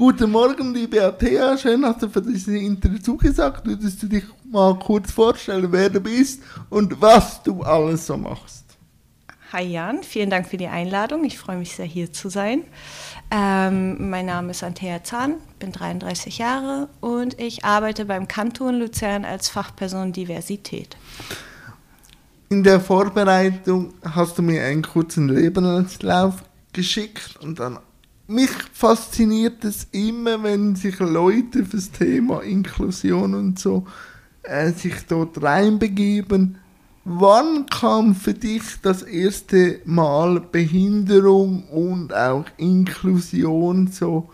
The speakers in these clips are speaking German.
Guten Morgen, liebe Athea. Schön, dass du für dieses Interview zugesagt. Würdest du dich mal kurz vorstellen, wer du bist und was du alles so machst? Hi Jan, vielen Dank für die Einladung. Ich freue mich sehr, hier zu sein. Ähm, mein Name ist Anthea Zahn, bin 33 Jahre und ich arbeite beim Kanton Luzern als Fachperson Diversität. In der Vorbereitung hast du mir einen kurzen Lebenslauf geschickt und dann mich fasziniert es immer, wenn sich Leute fürs Thema Inklusion und so äh, sich dort reinbegeben. Wann kam für dich das erste Mal Behinderung und auch Inklusion so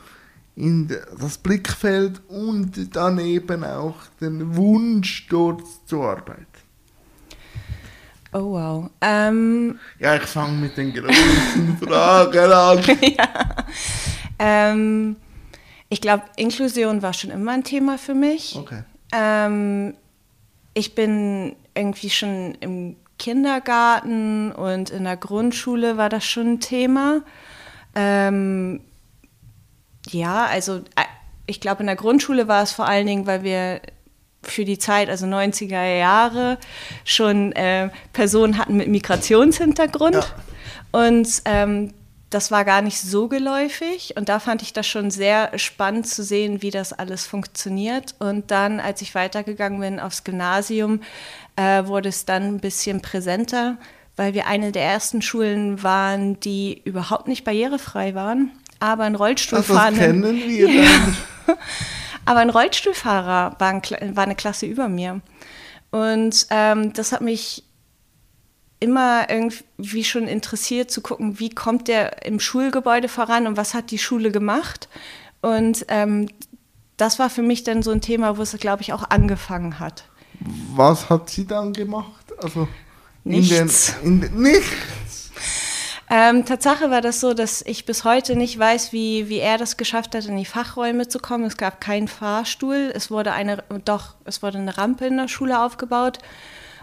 in das Blickfeld und daneben auch den Wunsch dort zu arbeiten? Oh wow. Ähm, ja, ich fange mit den großen Fragen an. ja. Ähm, ich glaube, Inklusion war schon immer ein Thema für mich. Okay. Ähm, ich bin irgendwie schon im Kindergarten und in der Grundschule war das schon ein Thema. Ähm, ja, also äh, ich glaube, in der Grundschule war es vor allen Dingen, weil wir für die Zeit, also 90er Jahre, schon äh, Personen hatten mit Migrationshintergrund. Ja. Und ähm, das war gar nicht so geläufig und da fand ich das schon sehr spannend zu sehen, wie das alles funktioniert. Und dann, als ich weitergegangen bin aufs Gymnasium, äh, wurde es dann ein bisschen präsenter, weil wir eine der ersten Schulen waren, die überhaupt nicht barrierefrei waren, aber ein Rollstuhlfahrer. Das kennen wir ja. Aber ein Rollstuhlfahrer war, ein, war, eine Klasse über mir. Und ähm, das hat mich immer irgendwie schon interessiert zu gucken, wie kommt der im Schulgebäude voran und was hat die Schule gemacht. Und ähm, das war für mich dann so ein Thema, wo es, glaube ich, auch angefangen hat. Was hat sie dann gemacht? Also nichts. In den, in, nichts. Ähm, Tatsache war das so, dass ich bis heute nicht weiß, wie, wie er das geschafft hat, in die Fachräume zu kommen. Es gab keinen Fahrstuhl. Es wurde eine, doch, es wurde eine Rampe in der Schule aufgebaut.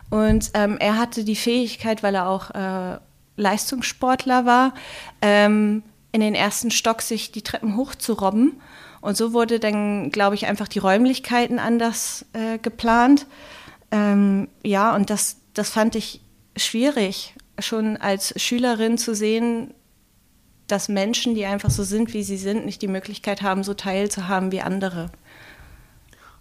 Und ähm, er hatte die Fähigkeit, weil er auch äh, Leistungssportler war, ähm, in den ersten Stock sich die Treppen hochzurobben. Und so wurde dann, glaube ich, einfach die Räumlichkeiten anders äh, geplant. Ähm, ja, und das, das fand ich schwierig, schon als Schülerin zu sehen, dass Menschen, die einfach so sind, wie sie sind, nicht die Möglichkeit haben, so teilzuhaben wie andere.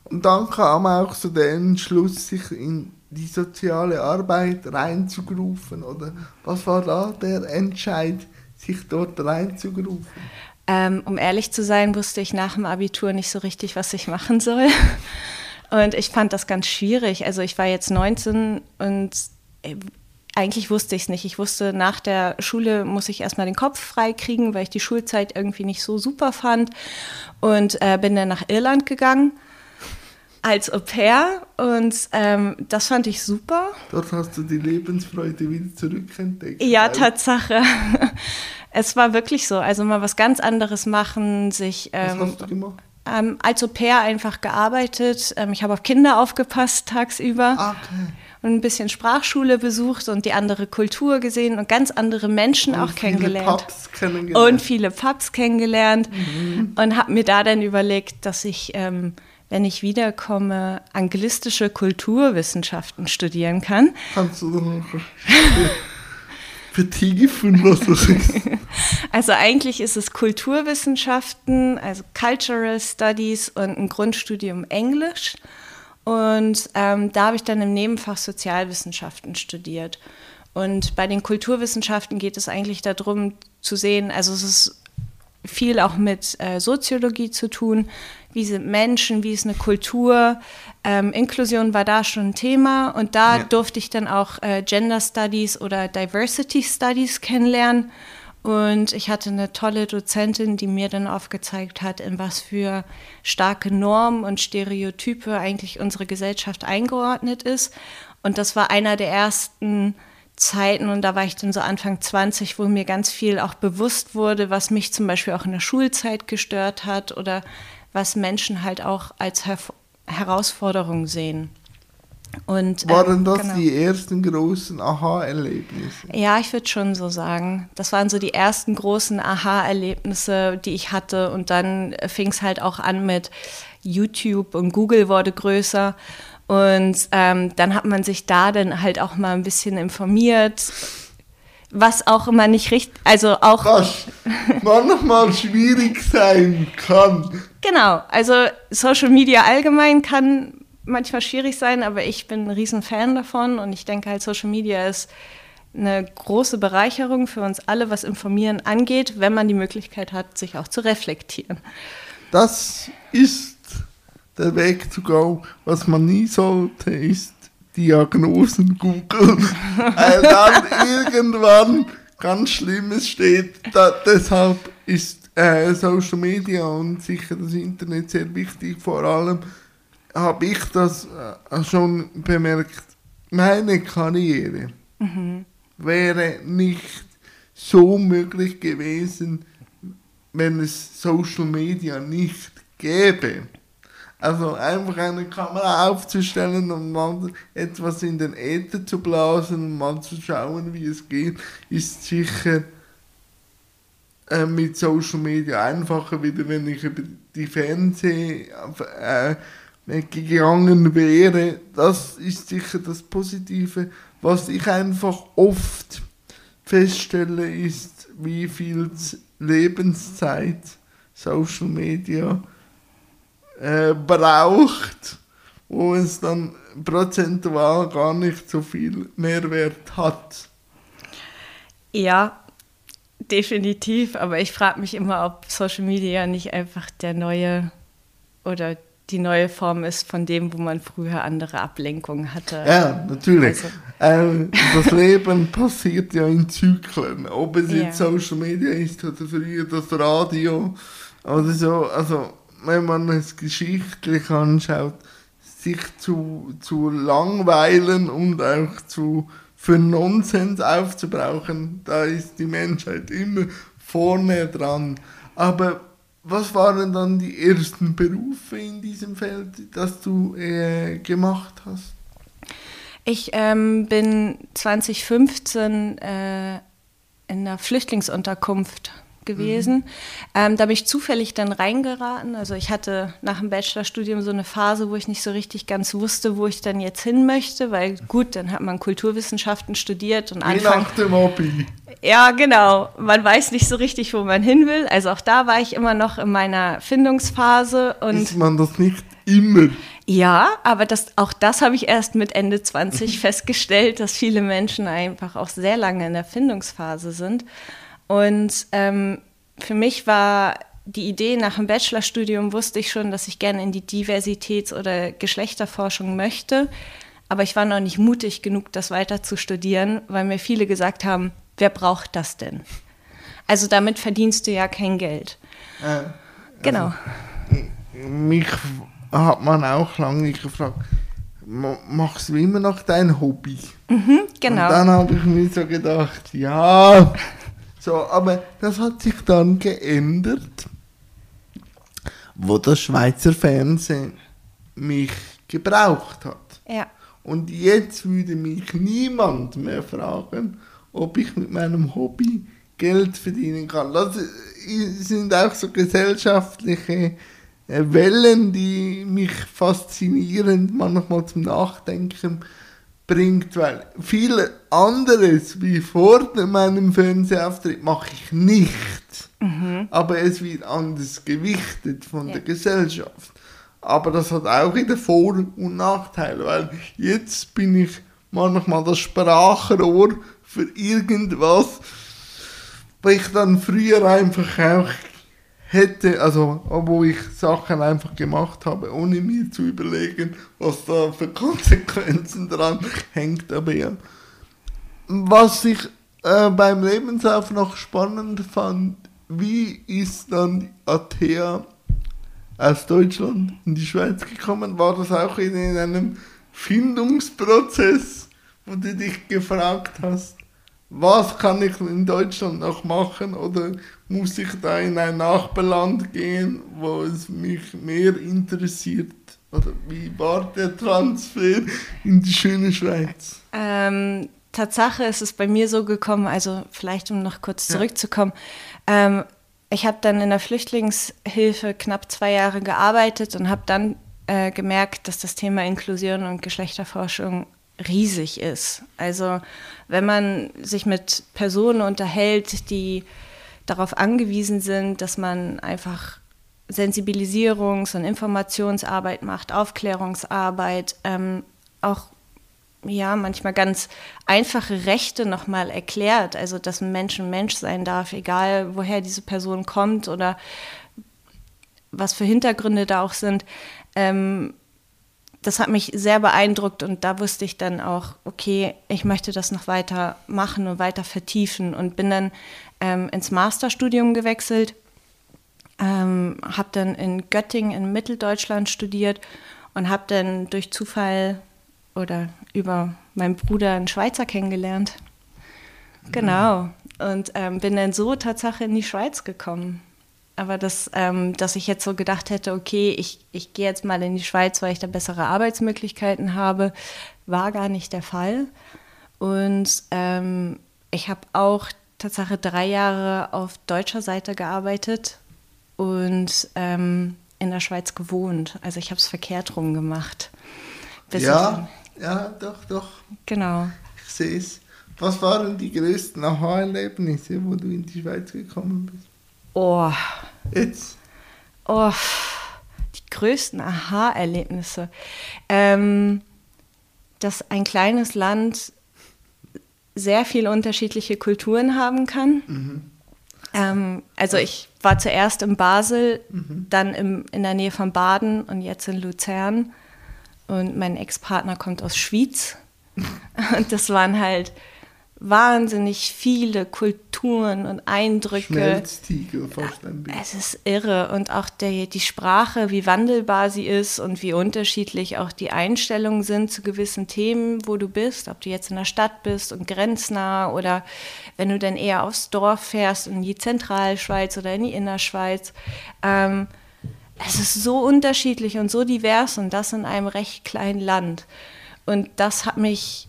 Und dann kam auch so der Entschluss, sich in die soziale Arbeit reinzugrufen? Oder was war da der Entscheid, sich dort reinzugrufen? Ähm, um ehrlich zu sein, wusste ich nach dem Abitur nicht so richtig, was ich machen soll. Und ich fand das ganz schwierig. Also ich war jetzt 19 und äh, eigentlich wusste ich es nicht. Ich wusste, nach der Schule muss ich erstmal den Kopf frei kriegen, weil ich die Schulzeit irgendwie nicht so super fand. Und äh, bin dann nach Irland gegangen als Au pair und ähm, das fand ich super. Dort hast du die Lebensfreude wieder zurückentdeckt. Ja, Tatsache. es war wirklich so. Also mal was ganz anderes machen, sich. Ähm, was hast du gemacht? Ähm, als Au pair einfach gearbeitet. Ähm, ich habe auf Kinder aufgepasst tagsüber. Ah, okay. Und ein bisschen Sprachschule besucht und die andere Kultur gesehen und ganz andere Menschen und auch kennengelernt. Viele Pubs kennengelernt. Und viele Pubs kennengelernt. Mhm. Und habe mir da dann überlegt, dass ich ähm, wenn ich wiederkomme, anglistische Kulturwissenschaften studieren kann. Kannst du noch vertiefen, was das ist? Also eigentlich ist es Kulturwissenschaften, also Cultural Studies und ein Grundstudium Englisch. Und ähm, da habe ich dann im Nebenfach Sozialwissenschaften studiert. Und bei den Kulturwissenschaften geht es eigentlich darum zu sehen, also es ist viel auch mit äh, Soziologie zu tun, wie sind Menschen, wie ist eine Kultur. Ähm, Inklusion war da schon ein Thema und da ja. durfte ich dann auch äh, Gender Studies oder Diversity Studies kennenlernen. Und ich hatte eine tolle Dozentin, die mir dann aufgezeigt hat, in was für starke Normen und Stereotype eigentlich unsere Gesellschaft eingeordnet ist. Und das war einer der ersten Zeiten, und da war ich dann so Anfang 20, wo mir ganz viel auch bewusst wurde, was mich zum Beispiel auch in der Schulzeit gestört hat oder was Menschen halt auch als Her Herausforderung sehen. Und, Waren ähm, das genau. die ersten großen Aha-Erlebnisse? Ja, ich würde schon so sagen. Das waren so die ersten großen Aha-Erlebnisse, die ich hatte. Und dann fing es halt auch an mit YouTube und Google wurde größer. Und ähm, dann hat man sich da dann halt auch mal ein bisschen informiert, was auch immer nicht richtig, also auch. Was manchmal schwierig sein kann. Genau, also Social Media allgemein kann manchmal schwierig sein, aber ich bin ein riesen Fan davon und ich denke halt, Social Media ist eine große Bereicherung für uns alle, was Informieren angeht, wenn man die Möglichkeit hat, sich auch zu reflektieren. Das ist der Weg zu go. Was man nie sollte, ist Diagnosen googeln. Weil dann irgendwann ganz Schlimmes steht. Da, deshalb ist äh, Social Media und sicher das Internet sehr wichtig. Vor allem habe ich das äh, schon bemerkt. Meine Karriere wäre nicht so möglich gewesen, wenn es Social Media nicht gäbe. Also einfach eine Kamera aufzustellen und mal etwas in den Äther zu blasen und mal zu schauen, wie es geht, ist sicher äh, mit Social Media einfacher, wieder wenn ich über die Fernseh äh, gegangen wäre. Das ist sicher das Positive. Was ich einfach oft feststelle, ist, wie viel Lebenszeit Social Media äh, braucht, wo es dann prozentual gar nicht so viel Mehrwert hat. Ja, definitiv, aber ich frage mich immer, ob Social Media nicht einfach der neue oder die neue Form ist von dem, wo man früher andere Ablenkungen hatte. Ja, natürlich. Also- äh, das Leben passiert ja in Zyklen. Ob es Ja. jetzt Social Media ist oder früher das Radio oder so. Also, wenn man es geschichtlich anschaut, sich zu, zu langweilen und auch zu für Nonsens aufzubrauchen, da ist die Menschheit immer vorne dran. Aber was waren dann die ersten Berufe in diesem Feld, das du äh, gemacht hast? Ich ähm, bin 2015 äh, in einer Flüchtlingsunterkunft gewesen. Ähm, da bin ich zufällig dann reingeraten. Also ich hatte nach dem Bachelorstudium so eine Phase, wo ich nicht so richtig ganz wusste, wo ich dann jetzt hin möchte, weil gut, dann hat man Kulturwissenschaften studiert und Anfang nach dem Hobby. Ja, genau. Man weiß nicht so richtig, wo man hin will. Also auch da war ich immer noch in meiner Findungsphase und Ist man das nicht immer? ja, aber das, auch das habe ich erst mit Ende 20 festgestellt, dass viele Menschen einfach auch sehr lange in der Findungsphase sind. Und ähm, für mich war die Idee nach dem Bachelorstudium, wusste ich schon, dass ich gerne in die Diversitäts- oder Geschlechterforschung möchte. Aber ich war noch nicht mutig genug, das weiter zu studieren, weil mir viele gesagt haben, wer braucht das denn? Also damit verdienst du ja kein Geld. Äh, Genau. mich hat man auch lange gefragt, ma- machst du immer noch dein Hobby? genau. Und dann habe ich mir so gedacht, ja, so, aber das hat sich dann geändert, wo das Schweizer Fernsehen mich gebraucht hat. ja. Und jetzt würde mich niemand mehr fragen, ob ich mit meinem Hobby Geld verdienen kann. Das sind auch so gesellschaftliche äh, Wellen, die mich faszinierend manchmal zum Nachdenken bringt, weil viel anderes wie vor meinem Fernsehauftritt mache ich nicht. Aber es wird anders gewichtet von Ja. der Gesellschaft. Aber das hat auch wieder Vor- und Nachteile, weil jetzt bin ich manchmal das Sprachrohr für irgendwas, wo ich dann früher einfach auch hätte, also wo ich Sachen einfach gemacht habe, ohne mir zu überlegen, was da für Konsequenzen dran hängt. Aber ja. Was ich äh, beim Lebenslauf noch spannend fand, wie ist dann Athea aus Deutschland in die Schweiz gekommen? War das auch in, in einem Findungsprozess, wo du dich gefragt hast, was kann ich in Deutschland noch machen oder muss ich da in ein Nachbarland gehen, wo es mich mehr interessiert Oder wie war der Transfer in die schöne Schweiz? Ähm, Tatsache ist es bei mir so gekommen, also vielleicht um noch kurz zurückzukommen. Ja. Ähm, ich habe dann in der Flüchtlingshilfe knapp zwei Jahre gearbeitet und habe dann äh, gemerkt, dass das Thema Inklusion und Geschlechterforschung riesig ist. Also wenn man sich mit Personen unterhält, die darauf angewiesen sind, dass man einfach Sensibilisierungs- und Informationsarbeit macht, Aufklärungsarbeit, ähm, auch ja manchmal ganz einfache Rechte nochmal erklärt, also dass ein Mensch ein Mensch sein darf, egal woher diese Person kommt oder was für Hintergründe da auch sind. Ähm, das hat mich sehr beeindruckt und da wusste ich dann auch, okay, ich möchte das noch weiter machen und weiter vertiefen und bin dann ähm, ins Masterstudium gewechselt, ähm, habe dann in Göttingen in Mitteldeutschland studiert und habe dann durch Zufall oder über meinen Bruder einen Schweizer kennengelernt. Genau. Und ähm, bin dann so Tatsache in die Schweiz gekommen. Aber das, ähm, dass ich jetzt so gedacht hätte, okay, ich, ich gehe jetzt mal in die Schweiz, weil ich da bessere Arbeitsmöglichkeiten habe, war gar nicht der Fall. Und ähm, ich habe auch Tatsache drei Jahre auf deutscher Seite gearbeitet und ähm, in der Schweiz gewohnt. Also ich habe es verkehrt rum gemacht. ja, ja, doch, doch. Genau. Ich sehe es. Was waren die größten Aha-Erlebnisse, wo du in die Schweiz gekommen bist? Oh. Jetzt. Oh, die größten Aha-Erlebnisse. Ähm, dass ein kleines Land sehr viele unterschiedliche Kulturen haben kann. Mhm. Ähm, also ich war zuerst in Basel, mhm. dann im, in der Nähe von Baden und jetzt in Luzern. Und mein Ex-Partner kommt aus Schwyz. Und das waren halt wahnsinnig viele Kulturen und Eindrücke. Schmelztiegel bisschen. Es ist irre und auch der, die Sprache, wie wandelbar sie ist und wie unterschiedlich auch die Einstellungen sind zu gewissen Themen, wo du bist, ob du jetzt in der Stadt bist und grenznah oder wenn du dann eher aufs Dorf fährst, in die Zentralschweiz oder in die Innerschweiz. Ähm, es ist so unterschiedlich und so divers und das in einem recht kleinen Land. Und das hat mich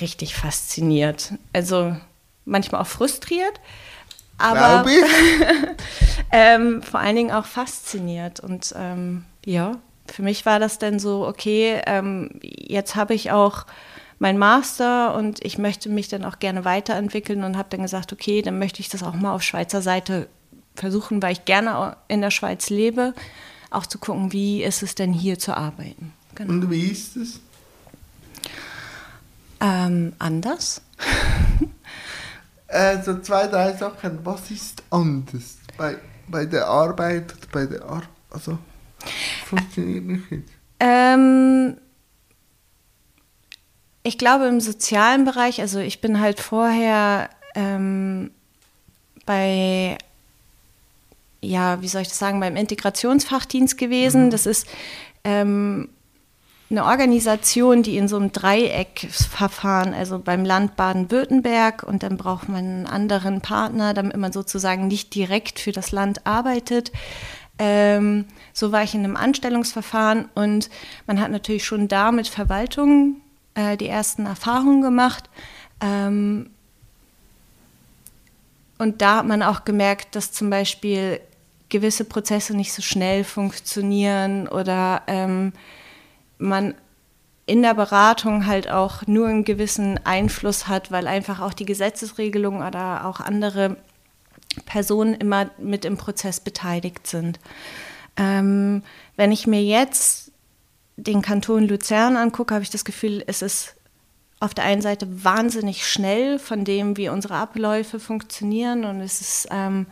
richtig fasziniert. Also manchmal auch frustriert, aber ähm, vor allen Dingen auch fasziniert. Und ähm, ja, für mich war das dann so, okay, ähm, jetzt habe ich auch mein Master und ich möchte mich dann auch gerne weiterentwickeln und habe dann gesagt, okay, dann möchte ich das auch mal auf Schweizer Seite versuchen, weil ich gerne in der Schweiz lebe, auch zu gucken, wie ist es denn hier zu arbeiten. Genau. Und wie ist es? Ähm, anders? also zwei, drei Sachen. Was ist anders bei, bei der Arbeit oder bei der Arbeit? Also, funktioniert nicht jetzt. Ähm, ich glaube im sozialen Bereich, also ich bin halt vorher ähm, bei, ja, wie soll ich das sagen, beim Integrationsfachdienst gewesen. Mhm. Das ist ähm, eine Organisation, die in so einem Dreieckverfahren, also beim Land Baden-Württemberg und dann braucht man einen anderen Partner, damit man sozusagen nicht direkt für das Land arbeitet. Ähm, so war ich in einem Anstellungsverfahren und man hat natürlich schon da mit Verwaltung äh, die ersten Erfahrungen gemacht. Ähm, und da hat man auch gemerkt, dass zum Beispiel gewisse Prozesse nicht so schnell funktionieren oder ähm, man in der Beratung halt auch nur einen gewissen Einfluss hat, weil einfach auch die Gesetzesregelung oder auch andere Personen immer mit im Prozess beteiligt sind. Ähm, wenn ich mir jetzt den Kanton Luzern angucke, habe ich das Gefühl, es ist auf der einen Seite wahnsinnig schnell von dem, wie unsere Abläufe funktionieren und es ist, ähm,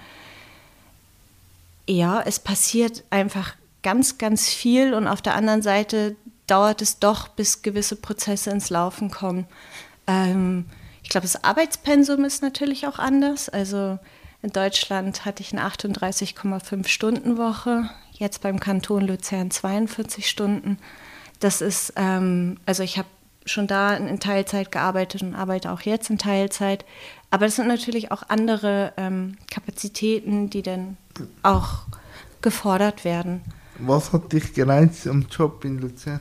ja, es passiert einfach ganz, ganz viel und auf der anderen Seite dauert es doch, bis gewisse Prozesse ins Laufen kommen. Ähm, ich glaube, das Arbeitspensum ist natürlich auch anders. Also in Deutschland hatte ich eine 38,5 Stunden Woche, jetzt beim Kanton Luzern 42 Stunden. Das ist, ähm, also ich habe schon da in Teilzeit gearbeitet und arbeite auch jetzt in Teilzeit. Aber es sind natürlich auch andere ähm, Kapazitäten, die dann auch gefordert werden. Was hat dich gereizt am Job in Luzern?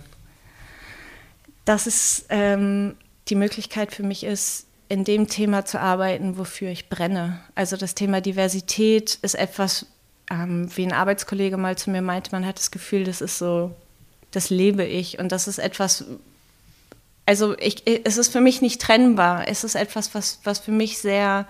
Dass es ähm, die Möglichkeit für mich ist, in dem Thema zu arbeiten, wofür ich brenne. Also das Thema Diversität ist etwas, ähm, wie ein Arbeitskollege mal zu mir meinte, man hat das Gefühl, das ist so, das lebe ich und das ist etwas, also ich, es ist für mich nicht trennbar. Es ist etwas, was, was für mich sehr,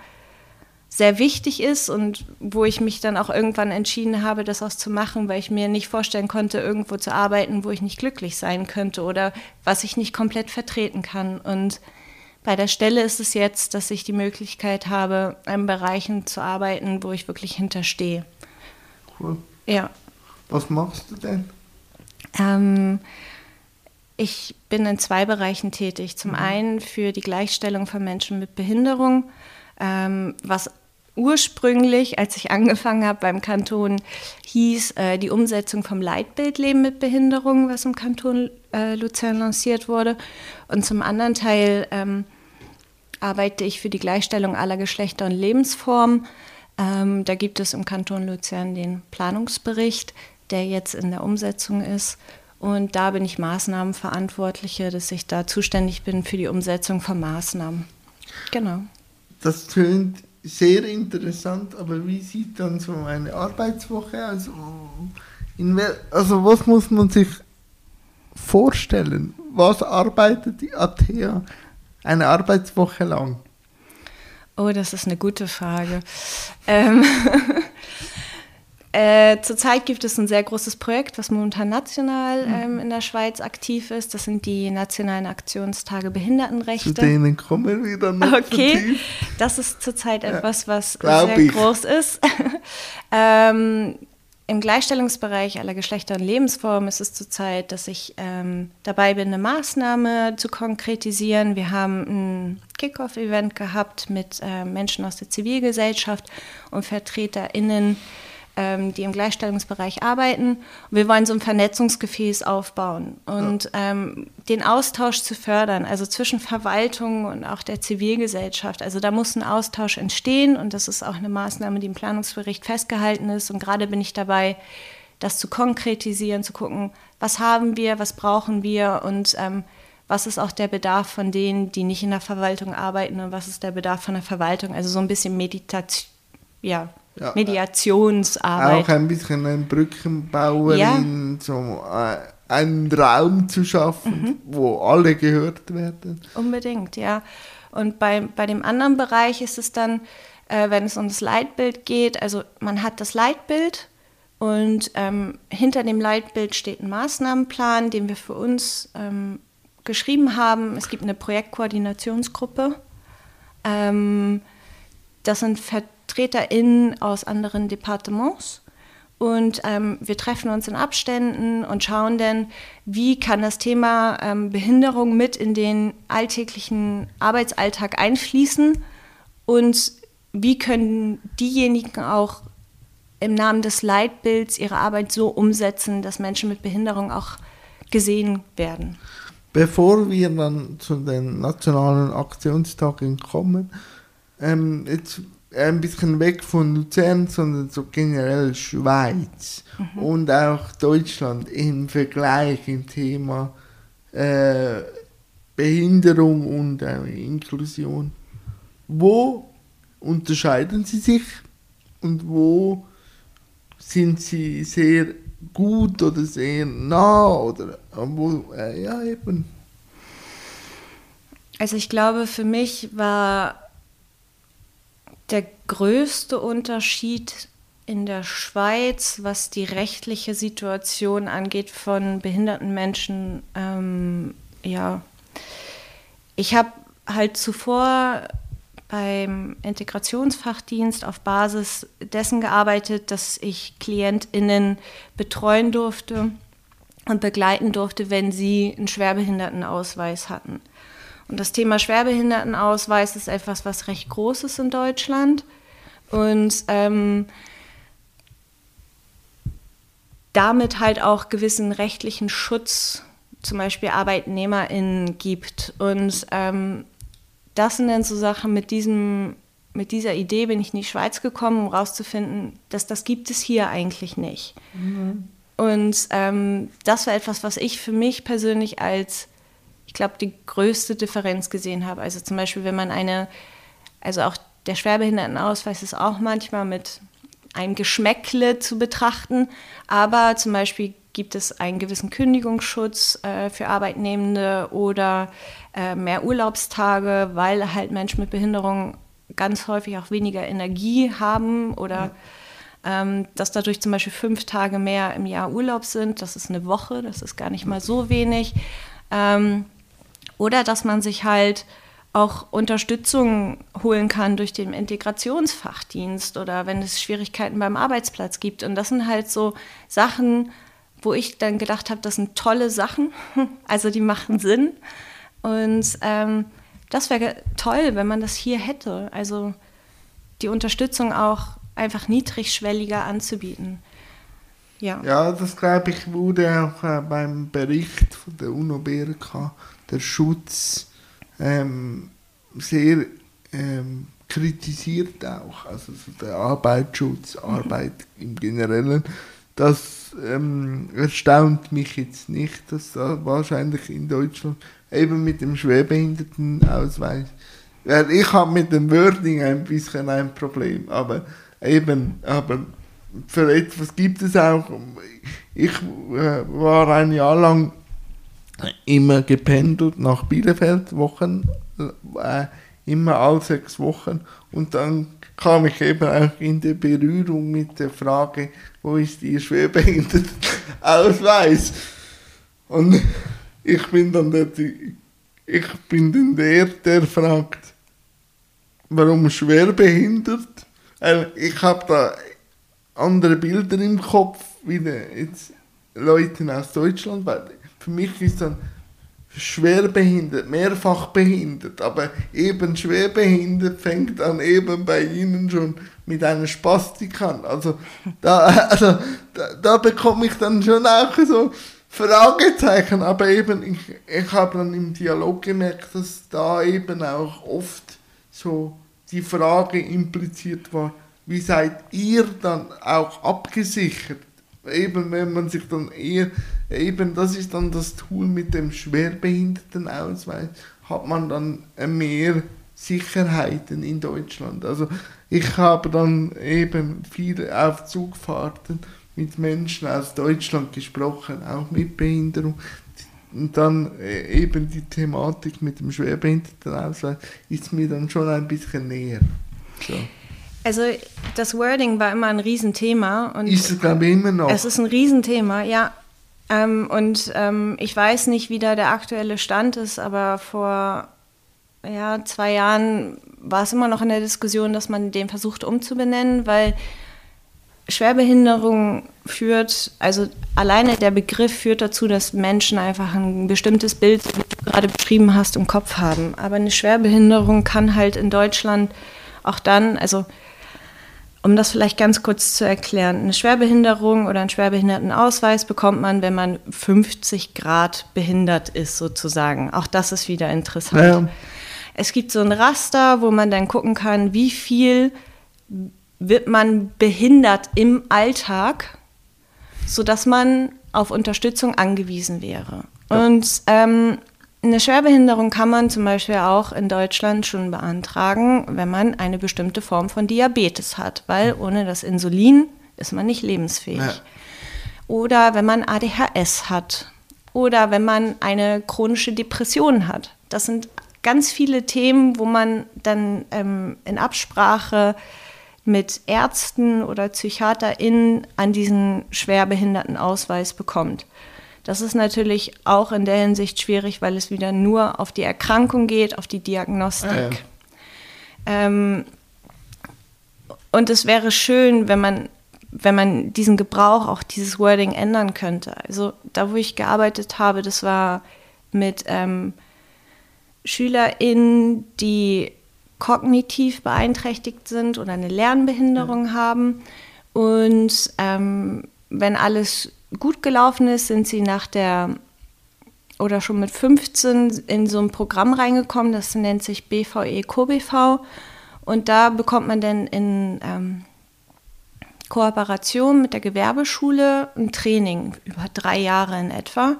sehr wichtig ist und wo ich mich dann auch irgendwann entschieden habe, das auch zu machen, weil ich mir nicht vorstellen konnte, irgendwo zu arbeiten, wo ich nicht glücklich sein könnte oder was ich nicht komplett vertreten kann. Und bei der Stelle ist es jetzt, dass ich die Möglichkeit habe, in Bereichen zu arbeiten, wo ich wirklich hinterstehe. Cool. Ja. Was machst du denn? Ähm, ich bin in zwei Bereichen tätig. Zum mhm. einen für die Gleichstellung von Menschen mit Behinderung, ähm, was ursprünglich, als ich angefangen habe beim Kanton, hieß äh, die Umsetzung vom Leitbild Leben mit Behinderung, was im Kanton äh, Luzern lanciert wurde. Und zum anderen Teil ähm, arbeite ich für die Gleichstellung aller Geschlechter und Lebensformen. Ähm, da gibt es im Kanton Luzern den Planungsbericht, der jetzt in der Umsetzung ist. Und da bin ich Maßnahmenverantwortliche, dass ich da zuständig bin für die Umsetzung von Maßnahmen. Genau. Das tönt sehr interessant, aber wie sieht dann so eine Arbeitswoche aus? also was muss man sich vorstellen? Was arbeitet die ATEA eine Arbeitswoche lang? Oh, das ist eine gute Frage. Ähm Äh, zurzeit gibt es ein sehr großes Projekt, was momentan national mhm. ähm, in der Schweiz aktiv ist. Das sind die nationalen Aktionstage Behindertenrechte. Zu denen kommen wir dann noch. Okay, das ist zurzeit ja, etwas, was sehr ich. groß ist. ähm, Im Gleichstellungsbereich aller Geschlechter und Lebensformen ist es zurzeit, dass ich ähm, dabei bin, eine Maßnahme zu konkretisieren. Wir haben ein Kickoff-Event gehabt mit äh, Menschen aus der Zivilgesellschaft und VertreterInnen ähm, die im Gleichstellungsbereich arbeiten. Und wir wollen so ein Vernetzungsgefäß aufbauen und ja. ähm, den Austausch zu fördern, also zwischen Verwaltung und auch der Zivilgesellschaft. Also da muss ein Austausch entstehen und das ist auch eine Maßnahme, die im Planungsbericht festgehalten ist. Und gerade bin ich dabei, das zu konkretisieren, zu gucken, was haben wir, was brauchen wir und ähm, was ist auch der Bedarf von denen, die nicht in der Verwaltung arbeiten und was ist der Bedarf von der Verwaltung. Also so ein bisschen Meditation, ja, ja, Mediationsarbeit. Auch ein bisschen eine Brückenbauerin, ja. so äh, einen Raum zu schaffen, mhm. wo alle gehört werden. Unbedingt, ja. Und bei, bei dem anderen Bereich ist es dann, äh, wenn es um das Leitbild geht, also man hat das Leitbild und ähm, hinter dem Leitbild steht ein Maßnahmenplan, den wir für uns ähm, geschrieben haben. Es gibt eine Projektkoordinationsgruppe. Ähm, das sind VertreterInnen aus anderen Departements. Und ähm, wir treffen uns in Abständen und schauen dann, wie kann das Thema ähm, Behinderung mit in den alltäglichen Arbeitsalltag einfließen und wie können diejenigen auch im Namen des Leitbilds ihre Arbeit so umsetzen, dass Menschen mit Behinderung auch gesehen werden. Bevor wir dann zu den nationalen Aktionstagen kommen, ähm, jetzt ein bisschen weg von Luzern, sondern so generell Schweiz mhm. und auch Deutschland im Vergleich im Thema äh, Behinderung und äh, Inklusion. Wo unterscheiden sie sich und wo sind sie sehr gut oder sehr nah oder wo, äh, ja eben. Also ich glaube, für mich war der größte Unterschied in der Schweiz, was die rechtliche Situation angeht von behinderten Menschen, ähm, ja, ich habe halt zuvor beim Integrationsfachdienst auf Basis dessen gearbeitet, dass ich KlientInnen betreuen durfte und begleiten durfte, wenn sie einen Schwerbehindertenausweis hatten. Und das Thema Schwerbehindertenausweis ist etwas, was recht groß ist in Deutschland. Und ähm, damit halt auch gewissen rechtlichen Schutz, zum Beispiel ArbeitnehmerInnen gibt. Und ähm, das sind dann so Sachen, mit, diesem, mit dieser Idee bin ich in die Schweiz gekommen, um herauszufinden, dass das gibt es hier eigentlich nicht. Mhm. Und ähm, das war etwas, was ich für mich persönlich als, ich glaube, die größte Differenz gesehen habe. Also zum Beispiel, wenn man eine, also auch der Schwerbehindertenausweis ist auch manchmal mit einem Geschmäckle zu betrachten, aber zum Beispiel gibt es einen gewissen Kündigungsschutz äh, für Arbeitnehmende oder äh, mehr Urlaubstage, weil halt Menschen mit Behinderung ganz häufig auch weniger Energie haben oder ähm, dass dadurch zum Beispiel fünf Tage mehr im Jahr Urlaub sind. Das ist eine Woche, das ist gar nicht mal so wenig. Ähm, oder dass man sich halt auch Unterstützung holen kann durch den Integrationsfachdienst oder wenn es Schwierigkeiten beim Arbeitsplatz gibt. Und das sind halt so Sachen, wo ich dann gedacht habe, das sind tolle Sachen, also die machen Sinn. Und ähm, das wäre toll, wenn man das hier hätte. Also die Unterstützung auch einfach niedrigschwelliger anzubieten. Ja, ja das glaube ich wurde auch äh, beim Bericht von der UNO-BRK, der Schutz, ähm, sehr ähm, kritisiert auch. Also so der Arbeitsschutz. Arbeit im Generellen. Das ähm, erstaunt mich jetzt nicht, dass da wahrscheinlich in Deutschland eben mit dem Schwerbehindertenausweis. Ja, ich habe mit dem Wording ein bisschen ein Problem, aber eben, aber für etwas gibt es auch. Ich äh, war ein Jahr lang immer gependelt nach Bielefeld, Wochen, äh, immer all sechs Wochen und dann kam ich eben auch in die Berührung mit der Frage, wo ist Ihr Schwerbehindertenausweis? Und ich bin dann der, ich bin dann der, der fragt, warum schwerbehindert? Ich habe da andere Bilder im Kopf, wie jetzt Leute aus Deutschland, weil für mich ist dann schwerbehindert, mehrfach behindert, aber eben schwerbehindert fängt dann eben bei Ihnen schon mit einer Spastik an. Also da, also, da, da bekomme ich dann schon auch so Fragezeichen, aber eben ich, ich habe dann im Dialog gemerkt, dass da eben auch oft so die Frage impliziert war, wie seid ihr dann auch abgesichert? Eben wenn man sich dann eher eben das ist dann das Tool mit dem Schwerbehindertenausweis, hat man dann mehr Sicherheiten in Deutschland. Also ich habe dann eben viele auf Zugfahrten mit Menschen aus Deutschland gesprochen, auch mit Behinderung. Und dann äh, eben die Thematik mit dem Schwerbehindertenausweis ist mir dann schon ein bisschen näher. So. Also das Wording war immer ein Riesenthema. Und ist es, glaube ich, immer noch. Es ist ein Riesenthema, ja. Ähm, und ähm, ich weiß nicht, wie da der aktuelle Stand ist, aber vor ja, zwei Jahren war es immer noch in der Diskussion, dass man den versucht umzubenennen, weil Schwerbehinderung führt, also alleine der Begriff führt dazu, dass Menschen einfach ein bestimmtes Bild, wie du gerade beschrieben hast, im Kopf haben. Aber eine Schwerbehinderung kann halt in Deutschland auch dann, also um das vielleicht ganz kurz zu erklären, eine Schwerbehinderung oder einen Schwerbehindertenausweis bekommt man, wenn man 50 Grad behindert ist, sozusagen. Auch das ist wieder interessant. Ja. Es gibt so ein Raster, wo man dann gucken kann, wie viel wird man behindert im Alltag, sodass man auf Unterstützung angewiesen wäre. Ja. Und ähm, eine Schwerbehinderung kann man zum Beispiel auch in Deutschland schon beantragen, wenn man eine bestimmte Form von Diabetes hat, weil ohne das Insulin ist man nicht lebensfähig. Ja. Oder wenn man ADHS hat oder wenn man eine chronische Depression hat. Das sind ganz viele Themen, wo man dann ähm, in Absprache mit Ärzten oder PsychiaterInnen an diesen Schwerbehindertenausweis bekommt. Das ist natürlich auch in der Hinsicht schwierig, weil es wieder nur auf die Erkrankung geht, auf die Diagnostik. Ah, ja. ähm, und es wäre schön, wenn man, wenn man diesen Gebrauch, auch dieses Wording ändern könnte. Also da, wo ich gearbeitet habe, das war mit ähm, SchülerInnen, die kognitiv beeinträchtigt sind oder eine Lernbehinderung ja. haben. Und ähm, wenn alles gut gelaufen ist, sind sie nach der oder schon mit 15 in so ein Programm reingekommen, das nennt sich BVE CoBV. Und da bekommt man dann in ähm, Kooperation mit der Gewerbeschule ein Training über drei Jahre in etwa.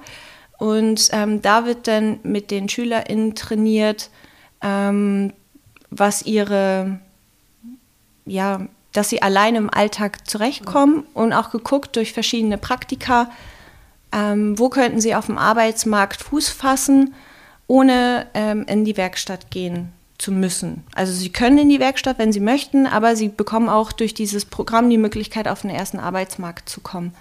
Und ähm, da wird dann mit den SchülerInnen trainiert, ähm, was ihre, ja, dass sie alleine im Alltag zurechtkommen und auch geguckt durch verschiedene Praktika, ähm, wo könnten sie auf dem Arbeitsmarkt Fuß fassen, ohne ähm, in die Werkstatt gehen zu müssen. Also sie können in die Werkstatt, wenn sie möchten, aber sie bekommen auch durch dieses Programm die Möglichkeit, auf den ersten Arbeitsmarkt zu kommen.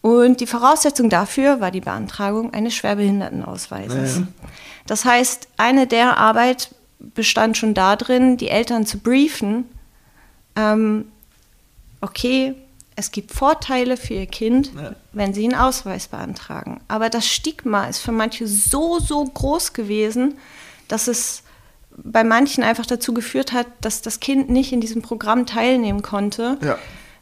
Und die Voraussetzung dafür war die Beantragung eines Schwerbehindertenausweises. Ja. Das heißt, eine der Arbeit bestand schon darin, die Eltern zu briefen, ähm, okay, es gibt Vorteile für ihr Kind, ja. wenn sie einen Ausweis beantragen. Aber das Stigma ist für manche so, so groß gewesen, dass es bei manchen einfach dazu geführt hat, dass das Kind nicht in diesem Programm teilnehmen konnte. Ja.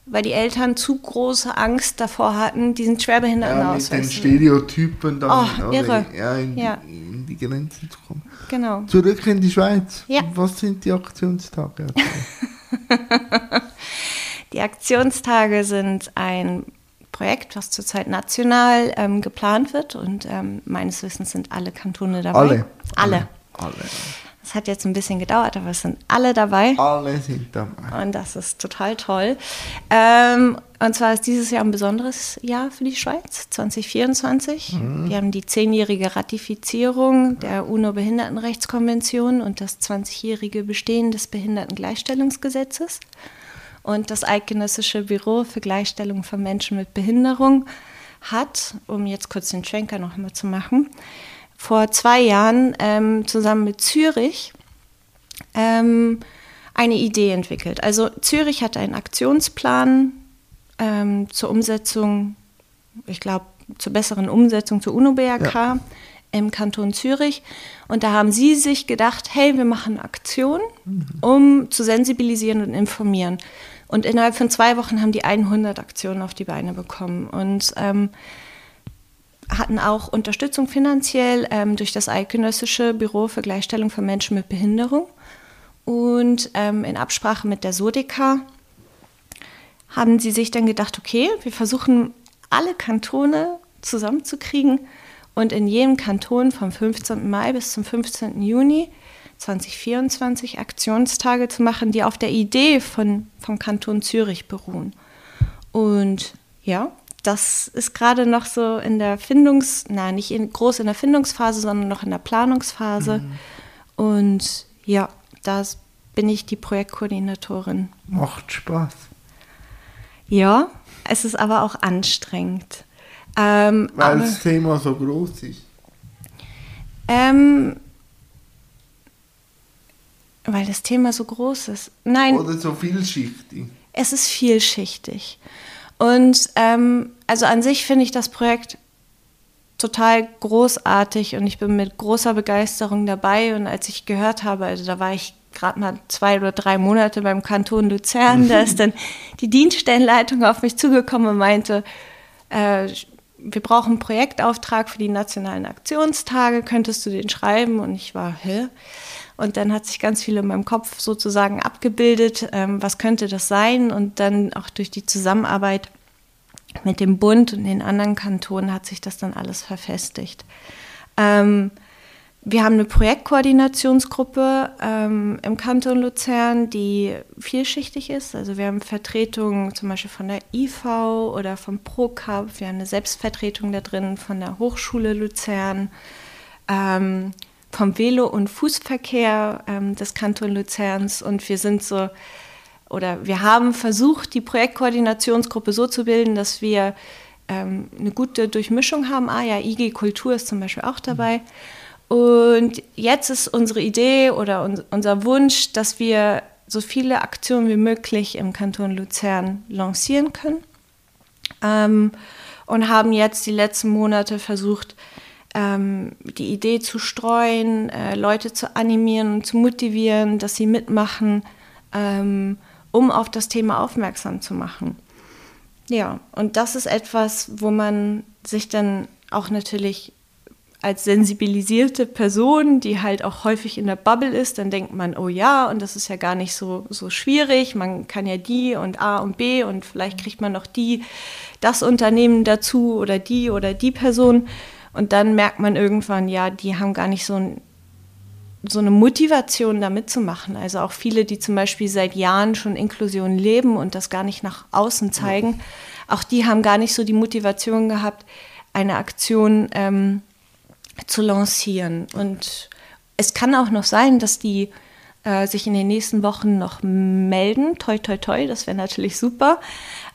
Weil die Eltern zu große Angst davor hatten, diesen Schwerbehindertenausweis. Ja, mit den Stereotypen dann oh, irre. Ja, in, ja. in die Grenzen zu kommen. Genau. Zurück in die Schweiz. Ja. Was sind die Aktionstage? Die Aktionstage sind ein Projekt, was zurzeit national ähm, geplant wird und ähm, meines Wissens sind alle Kantone dabei. Alle. Alle. Alle. Es hat jetzt ein bisschen gedauert, aber es sind alle dabei. Alle sind dabei. Und das ist total toll. Ähm, und zwar ist dieses Jahr ein besonderes Jahr für die Schweiz, 2024. Mhm. Wir haben die zehnjährige Ratifizierung der UNO-Behindertenrechtskonvention und das 20-jährige Bestehen des Behindertengleichstellungsgesetzes und das Eidgenössische Büro für Gleichstellung von Menschen mit Behinderung hat, um jetzt kurz den Schwenker noch einmal zu machen, vor zwei Jahren ähm, zusammen mit Zürich ähm, eine Idee entwickelt. Also Zürich hat einen Aktionsplan ähm, zur Umsetzung, ich glaube, zur besseren Umsetzung zur UNO-BRK. Ja im Kanton Zürich. Und da haben sie sich gedacht, hey, wir machen Aktion, mhm. um zu sensibilisieren und informieren. Und innerhalb von zwei Wochen haben die 100 Aktionen auf die Beine bekommen und ähm, hatten auch Unterstützung finanziell ähm, durch das Eidgenössische Büro für Gleichstellung von Menschen mit Behinderung. Und ähm, in Absprache mit der Sodeka haben sie sich dann gedacht, okay, wir versuchen alle Kantone zusammenzukriegen und in jedem Kanton vom 15. Mai bis zum 15. Juni 2024 Aktionstage zu machen, die auf der Idee von, vom Kanton Zürich beruhen. Und ja, das ist gerade noch so in der Findungs-, nein, nicht in, groß in der Findungsphase, sondern noch in der Planungsphase. Mhm. Und ja, da bin ich die Projektkoordinatorin. Macht Spaß. Ja, es ist aber auch anstrengend. Ähm, Weil aber, das Thema so groß ist. Ähm, weil das Thema so groß ist. Nein. Oder so vielschichtig. Es ist vielschichtig. Und ähm, also an sich finde ich das Projekt total großartig und ich bin mit großer Begeisterung dabei. Und als ich gehört habe, also da war ich gerade mal zwei oder drei Monate beim Kanton Luzern, da ist dann die Dienststellenleitung auf mich zugekommen und meinte, äh, wir brauchen einen Projektauftrag für die nationalen Aktionstage, könntest du den schreiben? Und ich war, hä? Und dann hat sich ganz viel in meinem Kopf sozusagen abgebildet, ähm, was könnte das sein? Und dann auch durch die Zusammenarbeit mit dem Bund und den anderen Kantonen hat sich das dann alles verfestigt. Ähm, wir haben eine Projektkoordinationsgruppe ähm, im Kanton Luzern, die vielschichtig ist. Also wir haben Vertretungen zum Beispiel von der IV oder vom ProCup. Wir haben eine Selbstvertretung da drin von der Hochschule Luzern. Ähm, vom Velo- und Fußverkehr ähm, des Kanton Luzerns und wir sind so oder wir haben versucht, die Projektkoordinationsgruppe so zu bilden, dass wir ähm, eine gute Durchmischung haben. Ah ja, IG Kultur ist zum Beispiel auch dabei. Und jetzt ist unsere Idee oder un unser Wunsch, dass wir so viele Aktionen wie möglich im Kanton Luzern lancieren können. Ähm, und haben jetzt die letzten Monate versucht, ähm, die Idee zu streuen, äh, Leute zu animieren und zu motivieren, dass sie mitmachen, ähm, um auf das Thema aufmerksam zu machen. Ja, und das ist etwas, wo man sich dann auch natürlich als sensibilisierte Person, die halt auch häufig in der Bubble ist, dann denkt man, oh ja, und das ist ja gar nicht so, so schwierig. Man kann ja die und A und B und vielleicht kriegt man noch die, das Unternehmen dazu oder die oder die Person. Und dann merkt man irgendwann, ja, die haben gar nicht so, ein, so eine Motivation, da mitzumachen. Also auch viele, die zum Beispiel seit Jahren schon Inklusion leben und das gar nicht nach außen zeigen, auch die haben gar nicht so die Motivation gehabt, eine Aktion ähm, zu lancieren. Und es kann auch noch sein, dass die äh, sich in den nächsten Wochen noch melden. Toi, toi, toi, das wäre natürlich super.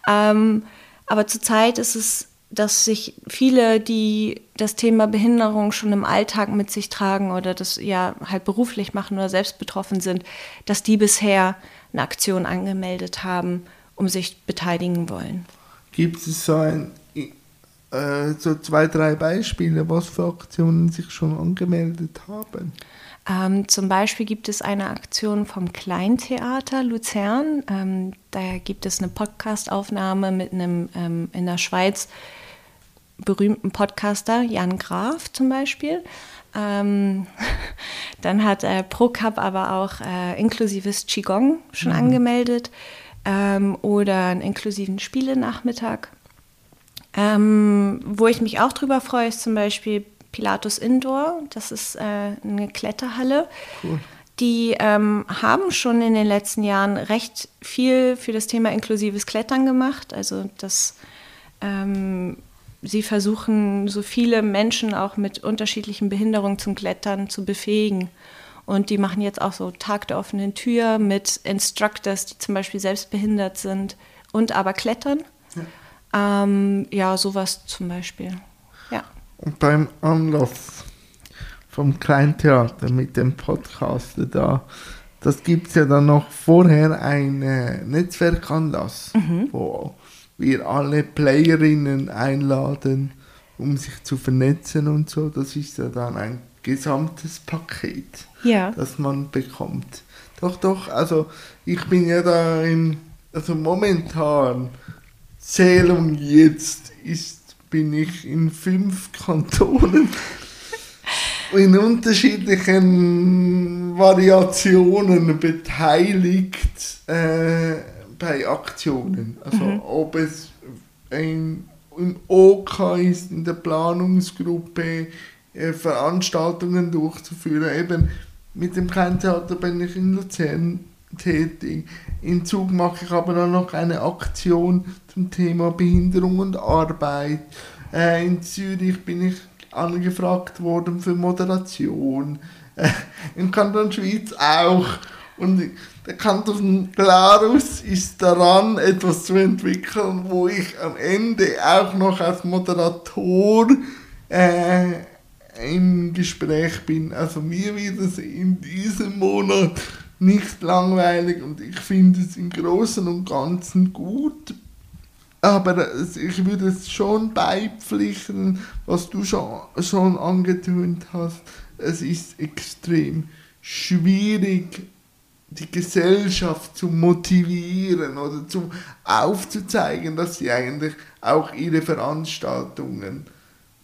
Ähm, aber zurzeit ist es, dass sich viele, die das Thema Behinderung schon im Alltag mit sich tragen oder das ja halt beruflich machen oder selbst betroffen sind, dass die bisher eine Aktion angemeldet haben, um sich beteiligen wollen. Gibt es so ein äh, so zwei, drei Beispiele, was für Aktionen sich schon angemeldet haben? Ähm, zum Beispiel gibt es eine Aktion vom Kleintheater Luzern. Ähm, da gibt es eine Podcastaufnahme mit einem ähm, in der Schweiz berühmten Podcaster, Jan Graf zum Beispiel. Ähm, dann hat äh, ProCup aber auch äh, inklusives Qigong schon mhm. angemeldet ähm, oder einen inklusiven Spielenachmittag. Ähm, wo ich mich auch drüber freue, ist zum Beispiel Pilatus Indoor. Das ist äh, eine Kletterhalle. Cool. Die ähm, haben schon in den letzten Jahren recht viel für das Thema inklusives Klettern gemacht. Also dass ähm, sie versuchen, so viele Menschen auch mit unterschiedlichen Behinderungen zum Klettern zu befähigen. Und die machen jetzt auch so Tag der offenen Tür mit Instructors, die zum Beispiel selbst behindert sind und aber klettern. Ja. Ähm, ja, sowas zum Beispiel. Ja. Und beim Anlass vom Kleintheater mit dem Podcast da, das gibt es ja dann noch vorher einen Netzwerkanlass, mhm. wo wir alle Playerinnen einladen, um sich zu vernetzen und so. Das ist ja dann ein gesamtes Paket, ja. das man bekommt. Doch, doch, also ich bin ja da im, also momentan Zählung jetzt ist, bin ich in fünf Kantonen in unterschiedlichen Variationen beteiligt äh, bei Aktionen. Also mhm. ob es ein, im OK ist, in der Planungsgruppe, äh, Veranstaltungen durchzuführen. Eben mit dem Kleintheater bin ich in Luzern tätig. In Zug mache ich aber dann noch eine Aktion zum Thema Behinderung und Arbeit. Äh, in Zürich bin ich angefragt worden für Moderation. Äh, in Kanton Schweiz auch. Und der Kanton Glarus ist daran, etwas zu entwickeln, wo ich am Ende auch noch als Moderator äh, im Gespräch bin. Also mir wird es in diesem Monat nicht langweilig und ich finde es im Großen und Ganzen gut. Aber ich würde es schon beipflichten, was du schon, schon angetönt hast. Es ist extrem schwierig, die Gesellschaft zu motivieren oder zu aufzuzeigen, dass sie eigentlich auch ihre Veranstaltungen,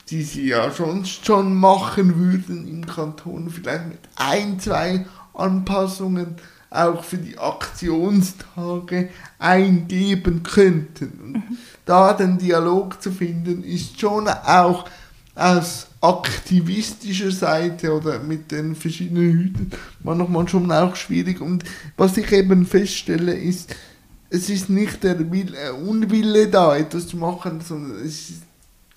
die sie ja schon, schon machen würden im Kanton, vielleicht mit ein, zwei Anpassungen auch für die Aktionstage eingeben könnten. Und mhm. da den Dialog zu finden, ist schon auch aus aktivistischer Seite oder mit den verschiedenen Hüten manchmal schon auch schwierig. Und was ich eben feststelle, ist, es ist nicht der Wille, äh, Unwille da, etwas zu machen, sondern es ist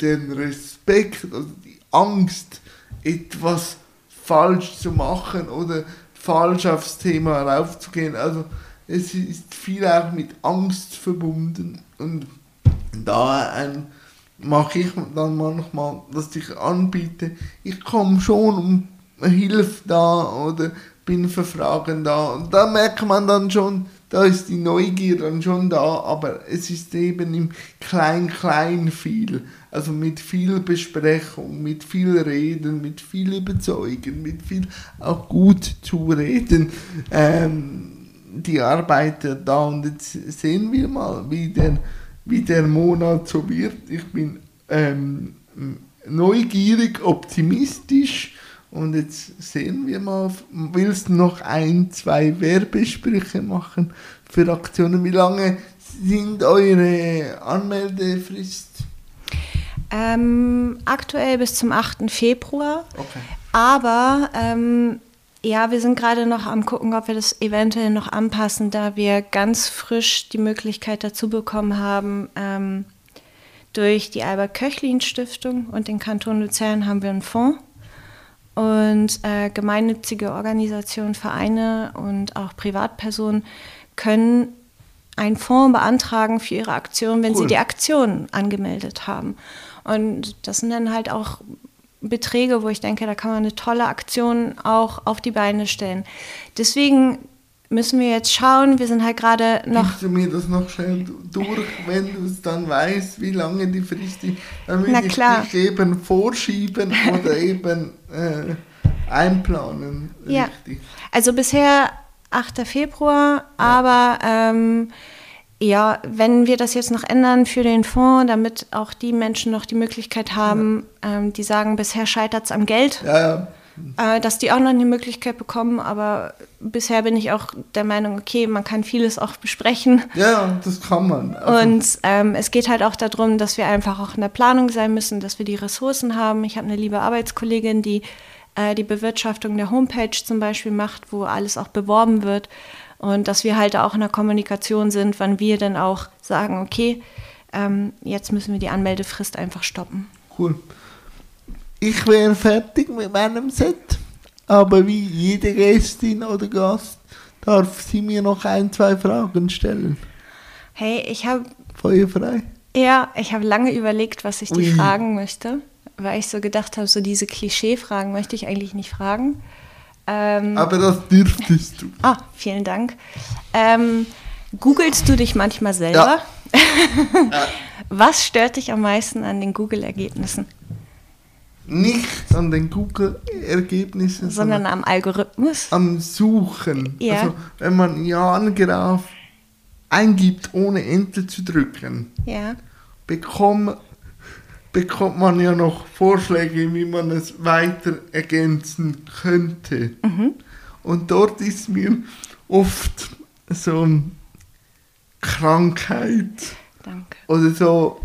der Respekt, also die Angst, etwas falsch zu machen oder falsch aufs Thema raufzugehen. Also es ist viel auch mit Angst verbunden und da ein, mache ich dann manchmal, dass ich anbiete, ich komme schon um Hilfe da oder bin für Fragen da und da merkt man dann schon, da ist die Neugier dann schon da, aber es ist eben im Klein-Klein viel. Also mit viel Besprechung, mit viel Reden, mit viel Überzeugen, mit viel auch gut zu reden. Ähm, die Arbeit da und jetzt sehen wir mal, wie der, wie der Monat so wird. Ich bin ähm, neugierig, optimistisch. Und jetzt sehen wir mal, willst du noch ein, zwei Werbesprüche machen für Aktionen? Wie lange sind eure Anmeldefrist? Ähm, aktuell bis zum 8. Februar. Okay. Aber ähm, ja, wir sind gerade noch am gucken, ob wir das eventuell noch anpassen, da wir ganz frisch die Möglichkeit dazu bekommen haben, ähm, durch die Albert-Köchlin-Stiftung und den Kanton Luzern haben wir einen Fonds. Und äh, gemeinnützige Organisationen, Vereine und auch Privatpersonen können einen Fonds beantragen für ihre Aktion, wenn cool. sie die Aktion angemeldet haben. Und das sind dann halt auch Beträge, wo ich denke, da kann man eine tolle Aktion auch auf die Beine stellen. Deswegen müssen wir jetzt schauen, wir sind halt gerade noch... Gibst du mir das noch schnell durch, wenn du es dann weißt, wie lange die Frist ist, damit Na klar. ich dich eben vorschieben oder eben äh, einplanen. Ja, richtig. also bisher 8. Februar, ja. aber... Ähm, ja, wenn wir das jetzt noch ändern für den Fonds, damit auch die Menschen noch die Möglichkeit haben, ja. ähm, die sagen, bisher scheitert es am Geld, ja, ja. Äh, dass die auch noch eine Möglichkeit bekommen. Aber bisher bin ich auch der Meinung, okay, man kann vieles auch besprechen. Ja, das kann man. Also Und ähm, es geht halt auch darum, dass wir einfach auch in der Planung sein müssen, dass wir die Ressourcen haben. Ich habe eine liebe Arbeitskollegin, die äh, die Bewirtschaftung der Homepage zum Beispiel macht, wo alles auch beworben wird und dass wir halt auch in der Kommunikation sind, wann wir dann auch sagen, okay, ähm, jetzt müssen wir die Anmeldefrist einfach stoppen. Cool. Ich wäre fertig mit meinem Set, aber wie jede Gästin oder Gast darf sie mir noch ein, zwei Fragen stellen. Hey, ich habe... Feuerfrei? Ja, ich habe lange überlegt, was ich dir fragen möchte, weil ich so gedacht habe, so diese Klischee-Fragen möchte ich eigentlich nicht fragen. Ähm, Aber das dürftest du. Ah, vielen Dank. Ähm, googelst du dich manchmal selber? Ja. Was stört dich am meisten an den Google-Ergebnissen? Nicht an den Google-Ergebnissen, sondern, sondern, am Algorithmus. Am Suchen. Ja. Also, wenn man Jan Graf eingibt, ohne Enter zu drücken, ja. bekommt bekommt man ja noch Vorschläge, wie man es weiter ergänzen könnte. Mhm. Und dort ist mir oft so eine Krankheit Danke. oder so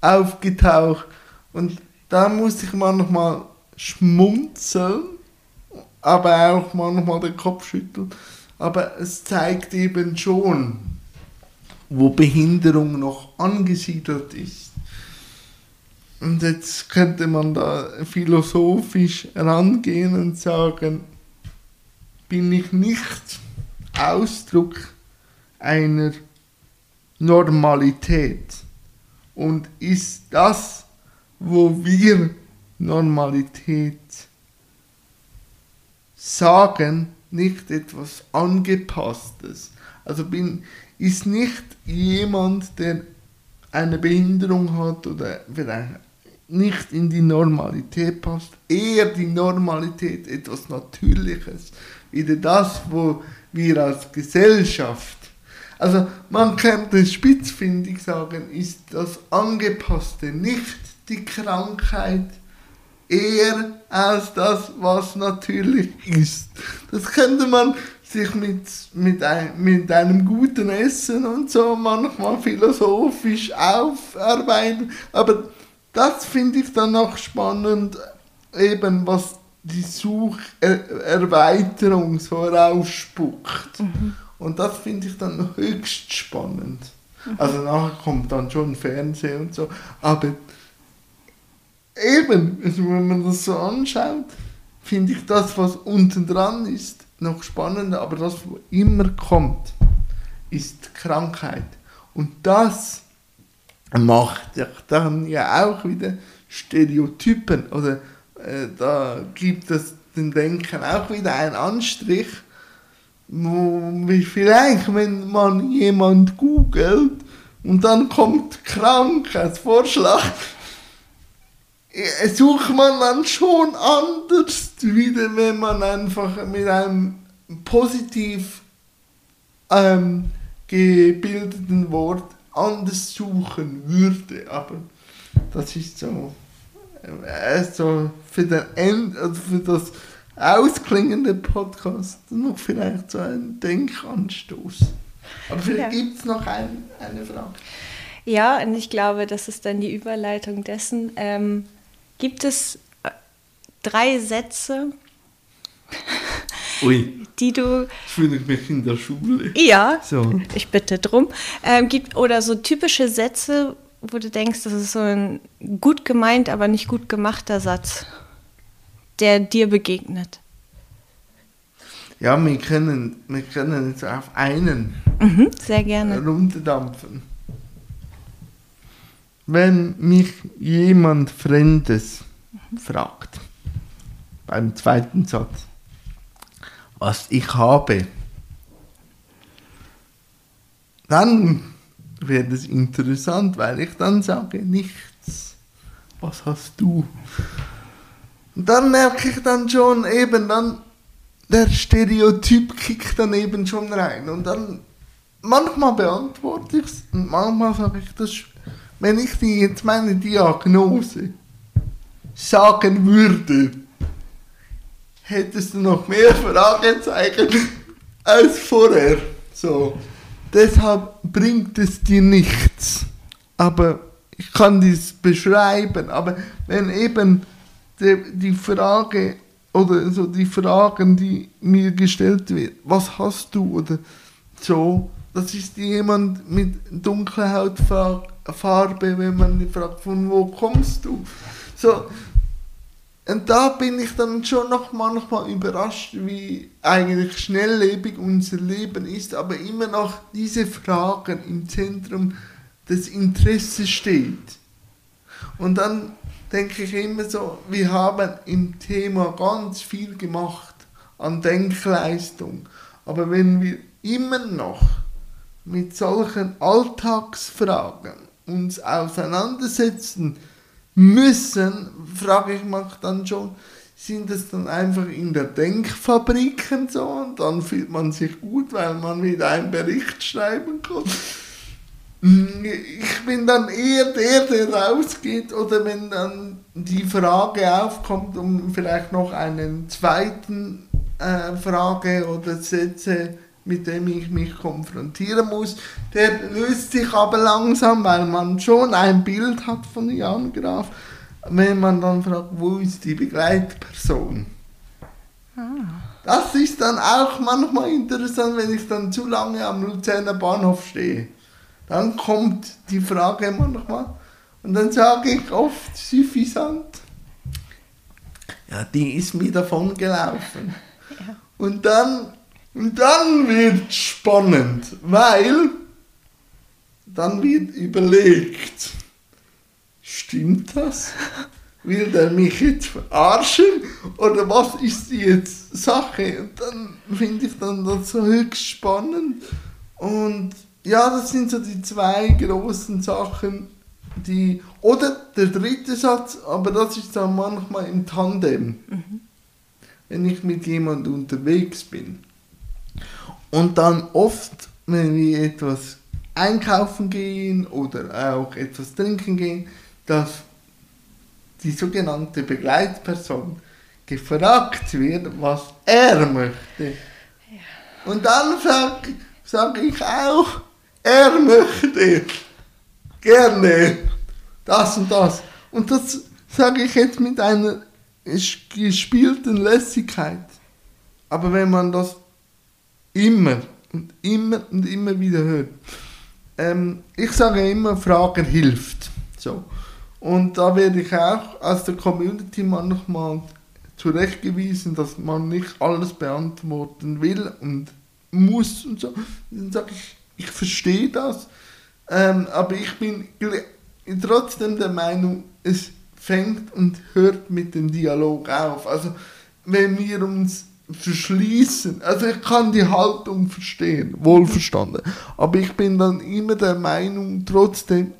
aufgetaucht. Und da muss ich manchmal schmunzeln, aber auch manchmal den Kopf schütteln. Aber es zeigt eben schon, wo Behinderung noch angesiedelt ist. Und jetzt könnte man da philosophisch rangehen und sagen, bin ich nicht Ausdruck einer Normalität? Und ist das, wo wir Normalität sagen, nicht etwas Angepasstes? Also bin, ist nicht jemand, der eine Behinderung hat oder vielleicht nicht in die Normalität passt, eher die Normalität etwas Natürliches, wieder das, wo wir als Gesellschaft, also man könnte spitzfindig sagen, ist das Angepasste nicht die Krankheit, eher als das, was natürlich ist. Das könnte man sich mit, mit, ein, mit einem guten Essen und so manchmal philosophisch aufarbeiten, aber das finde ich dann noch spannend, eben was die Sucherweiterung so rausspuckt. Mhm. Und das finde ich dann höchst spannend. Mhm. Also nachher kommt dann schon Fernsehen und so. Aber eben, also wenn man das so anschaut, finde ich das, was unten dran ist, noch spannender. Aber das, was immer kommt, ist Krankheit. Und das macht ja dann ja auch wieder Stereotypen oder äh, da gibt es dem Denken auch wieder einen Anstrich, wo vielleicht, wenn man jemand googelt und dann kommt Krankheitsvorschlag, äh, sucht man dann schon anders wieder, wenn man einfach mit einem positiv ähm, gebildeten Wort anders suchen würde. Aber das ist so äh, so für, den End, also für das ausklingende Podcast noch vielleicht so ein Denkanstoß. Aber vielleicht ja. gibt es noch ein, eine Frage. Ja, und ich glaube, das ist dann die Überleitung dessen. Ähm, gibt es äh, drei Sätze, Ui. die du. Fühle ich mich in der Schule. Ja, so. ich bitte drum. Ähm, gibt, oder so typische Sätze, wo du denkst, das ist so ein gut gemeint, aber nicht gut gemachter Satz, der dir begegnet. Ja, wir können, wir können jetzt auf einen mhm, sehr gerne. runterdampfen. Wenn mich jemand Fremdes mhm. fragt, beim zweiten Satz, was ich habe, dann wird es interessant, weil ich dann sage nichts. Was hast du? Und dann merke ich dann schon eben, dann der Stereotyp kickt dann eben schon rein. Und dann manchmal beantworte ich es und manchmal sage ich das, wenn ich dir jetzt meine Diagnose sagen würde, hättest du noch mehr Fragezeichen als vorher. So. Deshalb bringt es dir nichts. Aber ich kann dies beschreiben. Aber wenn eben die, die Frage oder so die Fragen, die mir gestellt werden, was hast du oder so, das ist jemand mit dunkler Hautfarbe, wenn man fragt, von wo kommst du? So, und da bin ich dann schon noch manchmal überrascht, wie eigentlich schnelllebig unser Leben ist, aber immer noch diese Fragen im Zentrum des Interesses steht. Und dann denke ich immer so, wir haben im Thema ganz viel gemacht an Denkleistung. Aber wenn wir immer noch mit solchen Alltagsfragen uns auseinandersetzen, müssen, frage ich mich dann schon, sind es dann einfach in der Denkfabrik und so und dann fühlt man sich gut, weil man wieder einen Bericht schreiben kann. Ich bin dann eher der, der rausgeht oder wenn dann die Frage aufkommt, um vielleicht noch einen zweiten äh, Frage oder Sätze mit dem ich mich konfrontieren muss. Der löst sich aber langsam, weil man schon ein Bild hat von Jan Graf, wenn man dann fragt, wo ist die Begleitperson? Ah. Das ist dann auch manchmal interessant, wenn ich dann zu lange am Luzerner Bahnhof stehe. Dann kommt die Frage manchmal und dann sage ich oft suffisant, ja, die ist mir davon gelaufen. Ja. Und dann und dann wird spannend, weil dann wird überlegt, stimmt das? Will der mich jetzt verarschen? Oder was ist jetzt Sache? Und dann finde ich dann das so höchst spannend. Und ja, das sind so die zwei großen Sachen, die. Oder der dritte Satz, aber das ist dann manchmal im Tandem. Mhm. Wenn ich mit jemandem unterwegs bin und dann oft, wenn wir etwas einkaufen gehen oder auch etwas trinken gehen, dass die sogenannte Begleitperson gefragt wird, was er möchte. Und dann sage sag ich auch, er möchte gerne das und das. Und das sage ich jetzt mit einer gespielten Lässigkeit. Aber wenn man das immer und immer und immer wieder hört. Ähm, ich sage immer, Fragen hilft. So. Und da werde ich auch aus der Community manchmal zurechtgewiesen, dass man nicht alles beantworten will und muss und so. Dann sage ich, ich verstehe das, ähm, aber ich bin trotzdem der Meinung, es fängt und hört mit dem Dialog auf. Also wenn wir uns verschließen. Also ich kann die Haltung verstehen, wohlverstanden. Aber ich bin dann immer der Meinung, trotzdem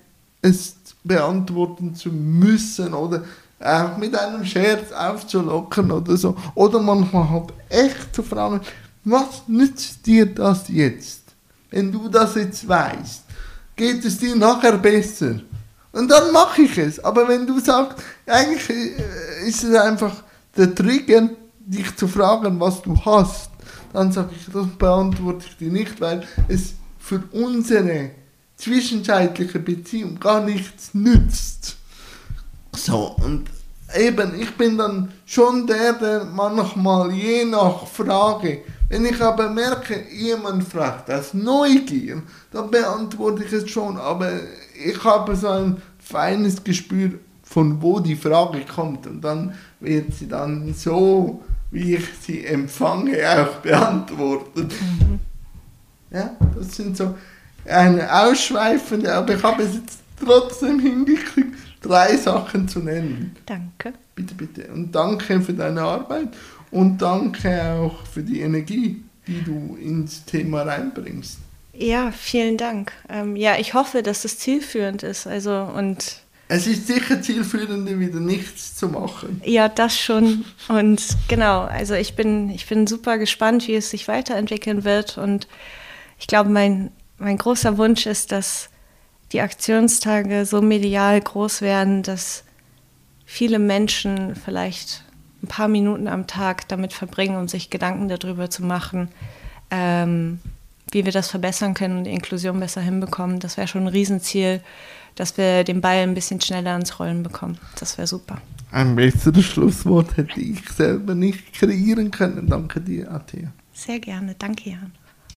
es beantworten zu müssen oder auch mit einem Scherz aufzulocken oder so. Oder manchmal halt echt zu fragen, was nützt dir das jetzt? Wenn du das jetzt weißt, geht es dir nachher besser? Und dann mache ich es. Aber wenn du sagst, eigentlich äh, ist es einfach der Trigger, dich zu fragen, was du hast, dann sage ich, das beantworte ich dir nicht, weil es für unsere zwischenzeitliche Beziehung gar nichts nützt. So, und eben, ich bin dann schon der, der manchmal je nach Frage, wenn ich aber merke, jemand fragt aus Neugier, dann beantworte ich es schon, aber ich habe so ein feines Gespür, von wo die Frage kommt und dann wird sie dann so, wie ich sie empfange, auch beantwortet. Mhm. Ja, das sind so eine ausschweifende, aber ich habe es jetzt trotzdem hingekriegt, drei Sachen zu nennen. Danke. Bitte, bitte. Und danke für deine Arbeit und danke auch für die Energie, die du ins Thema reinbringst. Ja, vielen Dank. Ähm, ja, ich hoffe, dass es zielführend ist. Also und es ist sicher zielführender, wieder nichts zu machen. Ja, das schon. Und genau, also ich bin, ich bin super gespannt, wie es sich weiterentwickeln wird. Und ich glaube, mein, mein großer Wunsch ist, dass die Aktionstage so medial groß werden, dass viele Menschen vielleicht ein paar Minuten am Tag damit verbringen, um sich Gedanken darüber zu machen, ähm, wie wir das verbessern können und Inklusion besser hinbekommen. Das wäre schon ein Riesenziel, dass wir den Ball ein bisschen schneller ans Rollen bekommen. Das wäre super. Ein besseres Schlusswort hätte ich selber nicht kreieren können. Danke dir, Athea. Sehr gerne. Danke, Jan.